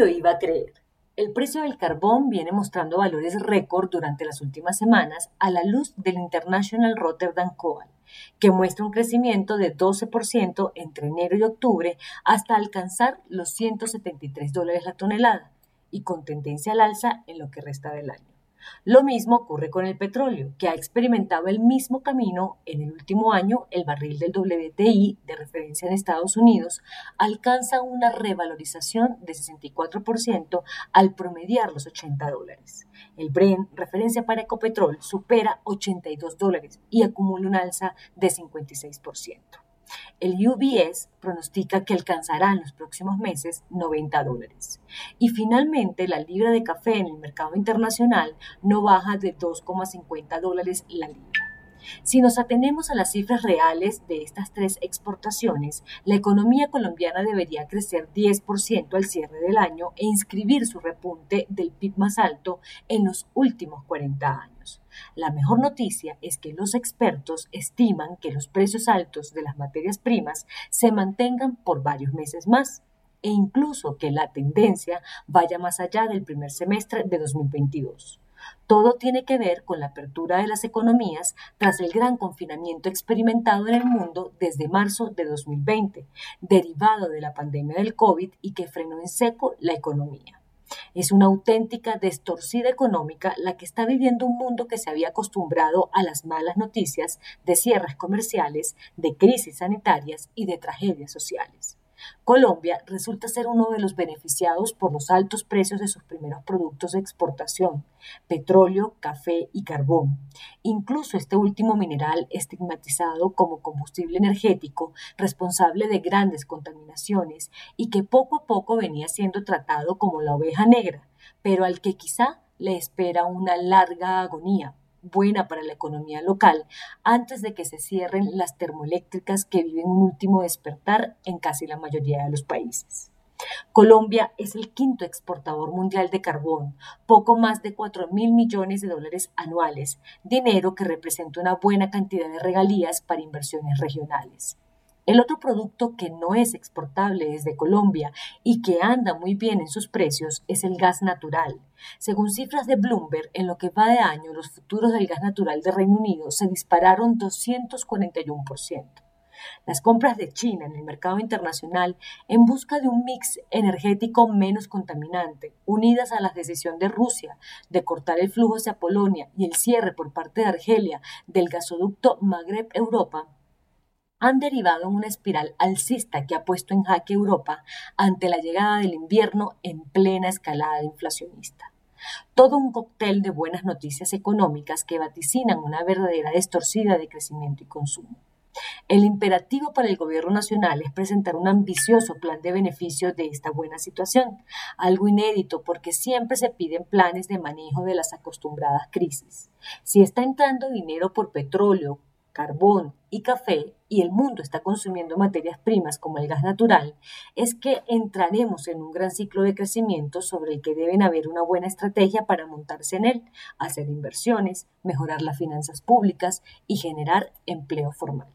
lo iba a creer? El precio del carbón viene mostrando valores récord durante las últimas semanas a la luz del International Rotterdam Coal, que muestra un crecimiento de 12% entre enero y octubre hasta alcanzar los 173 dólares la tonelada y con tendencia al alza en lo que resta del año. Lo mismo ocurre con el petróleo, que ha experimentado el mismo camino en el último año. El barril del WTI de referencia en Estados Unidos alcanza una revalorización de 64% al promediar los 80 dólares. El Brent, referencia para Ecopetrol, supera 82 dólares y acumula un alza de 56%. El UBS pronostica que alcanzará en los próximos meses 90 dólares. Y finalmente, la libra de café en el mercado internacional no baja de 2,50 dólares la libra. Si nos atenemos a las cifras reales de estas tres exportaciones, la economía colombiana debería crecer 10% al cierre del año e inscribir su repunte del PIB más alto en los últimos 40 años. La mejor noticia es que los expertos estiman que los precios altos de las materias primas se mantengan por varios meses más e incluso que la tendencia vaya más allá del primer semestre de 2022. Todo tiene que ver con la apertura de las economías tras el gran confinamiento experimentado en el mundo desde marzo de 2020, derivado de la pandemia del COVID y que frenó en seco la economía. Es una auténtica destorcida económica la que está viviendo un mundo que se había acostumbrado a las malas noticias de cierres comerciales, de crisis sanitarias y de tragedias sociales. Colombia resulta ser uno de los beneficiados por los altos precios de sus primeros productos de exportación, petróleo, café y carbón. Incluso este último mineral estigmatizado como combustible energético responsable de grandes contaminaciones y que poco a poco venía siendo tratado como la oveja negra, pero al que quizá le espera una larga agonía buena para la economía local antes de que se cierren las termoeléctricas que viven un último despertar en casi la mayoría de los países. Colombia es el quinto exportador mundial de carbón, poco más de 4 mil millones de dólares anuales, dinero que representa una buena cantidad de regalías para inversiones regionales. El otro producto que no es exportable desde Colombia y que anda muy bien en sus precios es el gas natural. Según cifras de Bloomberg, en lo que va de año, los futuros del gas natural de Reino Unido se dispararon 241%. Las compras de China en el mercado internacional en busca de un mix energético menos contaminante, unidas a la decisión de Rusia de cortar el flujo hacia Polonia y el cierre por parte de Argelia del gasoducto Magreb-Europa, han derivado en una espiral alcista que ha puesto en jaque Europa ante la llegada del invierno en plena escalada inflacionista. Todo un cóctel de buenas noticias económicas que vaticinan una verdadera distorsión de crecimiento y consumo. El imperativo para el gobierno nacional es presentar un ambicioso plan de beneficio de esta buena situación, algo inédito porque siempre se piden planes de manejo de las acostumbradas crisis. Si está entrando dinero por petróleo, carbón y café y el mundo está consumiendo materias primas como el gas natural, es que entraremos en un gran ciclo de crecimiento sobre el que deben haber una buena estrategia para montarse en él, hacer inversiones, mejorar las finanzas públicas y generar empleo formal.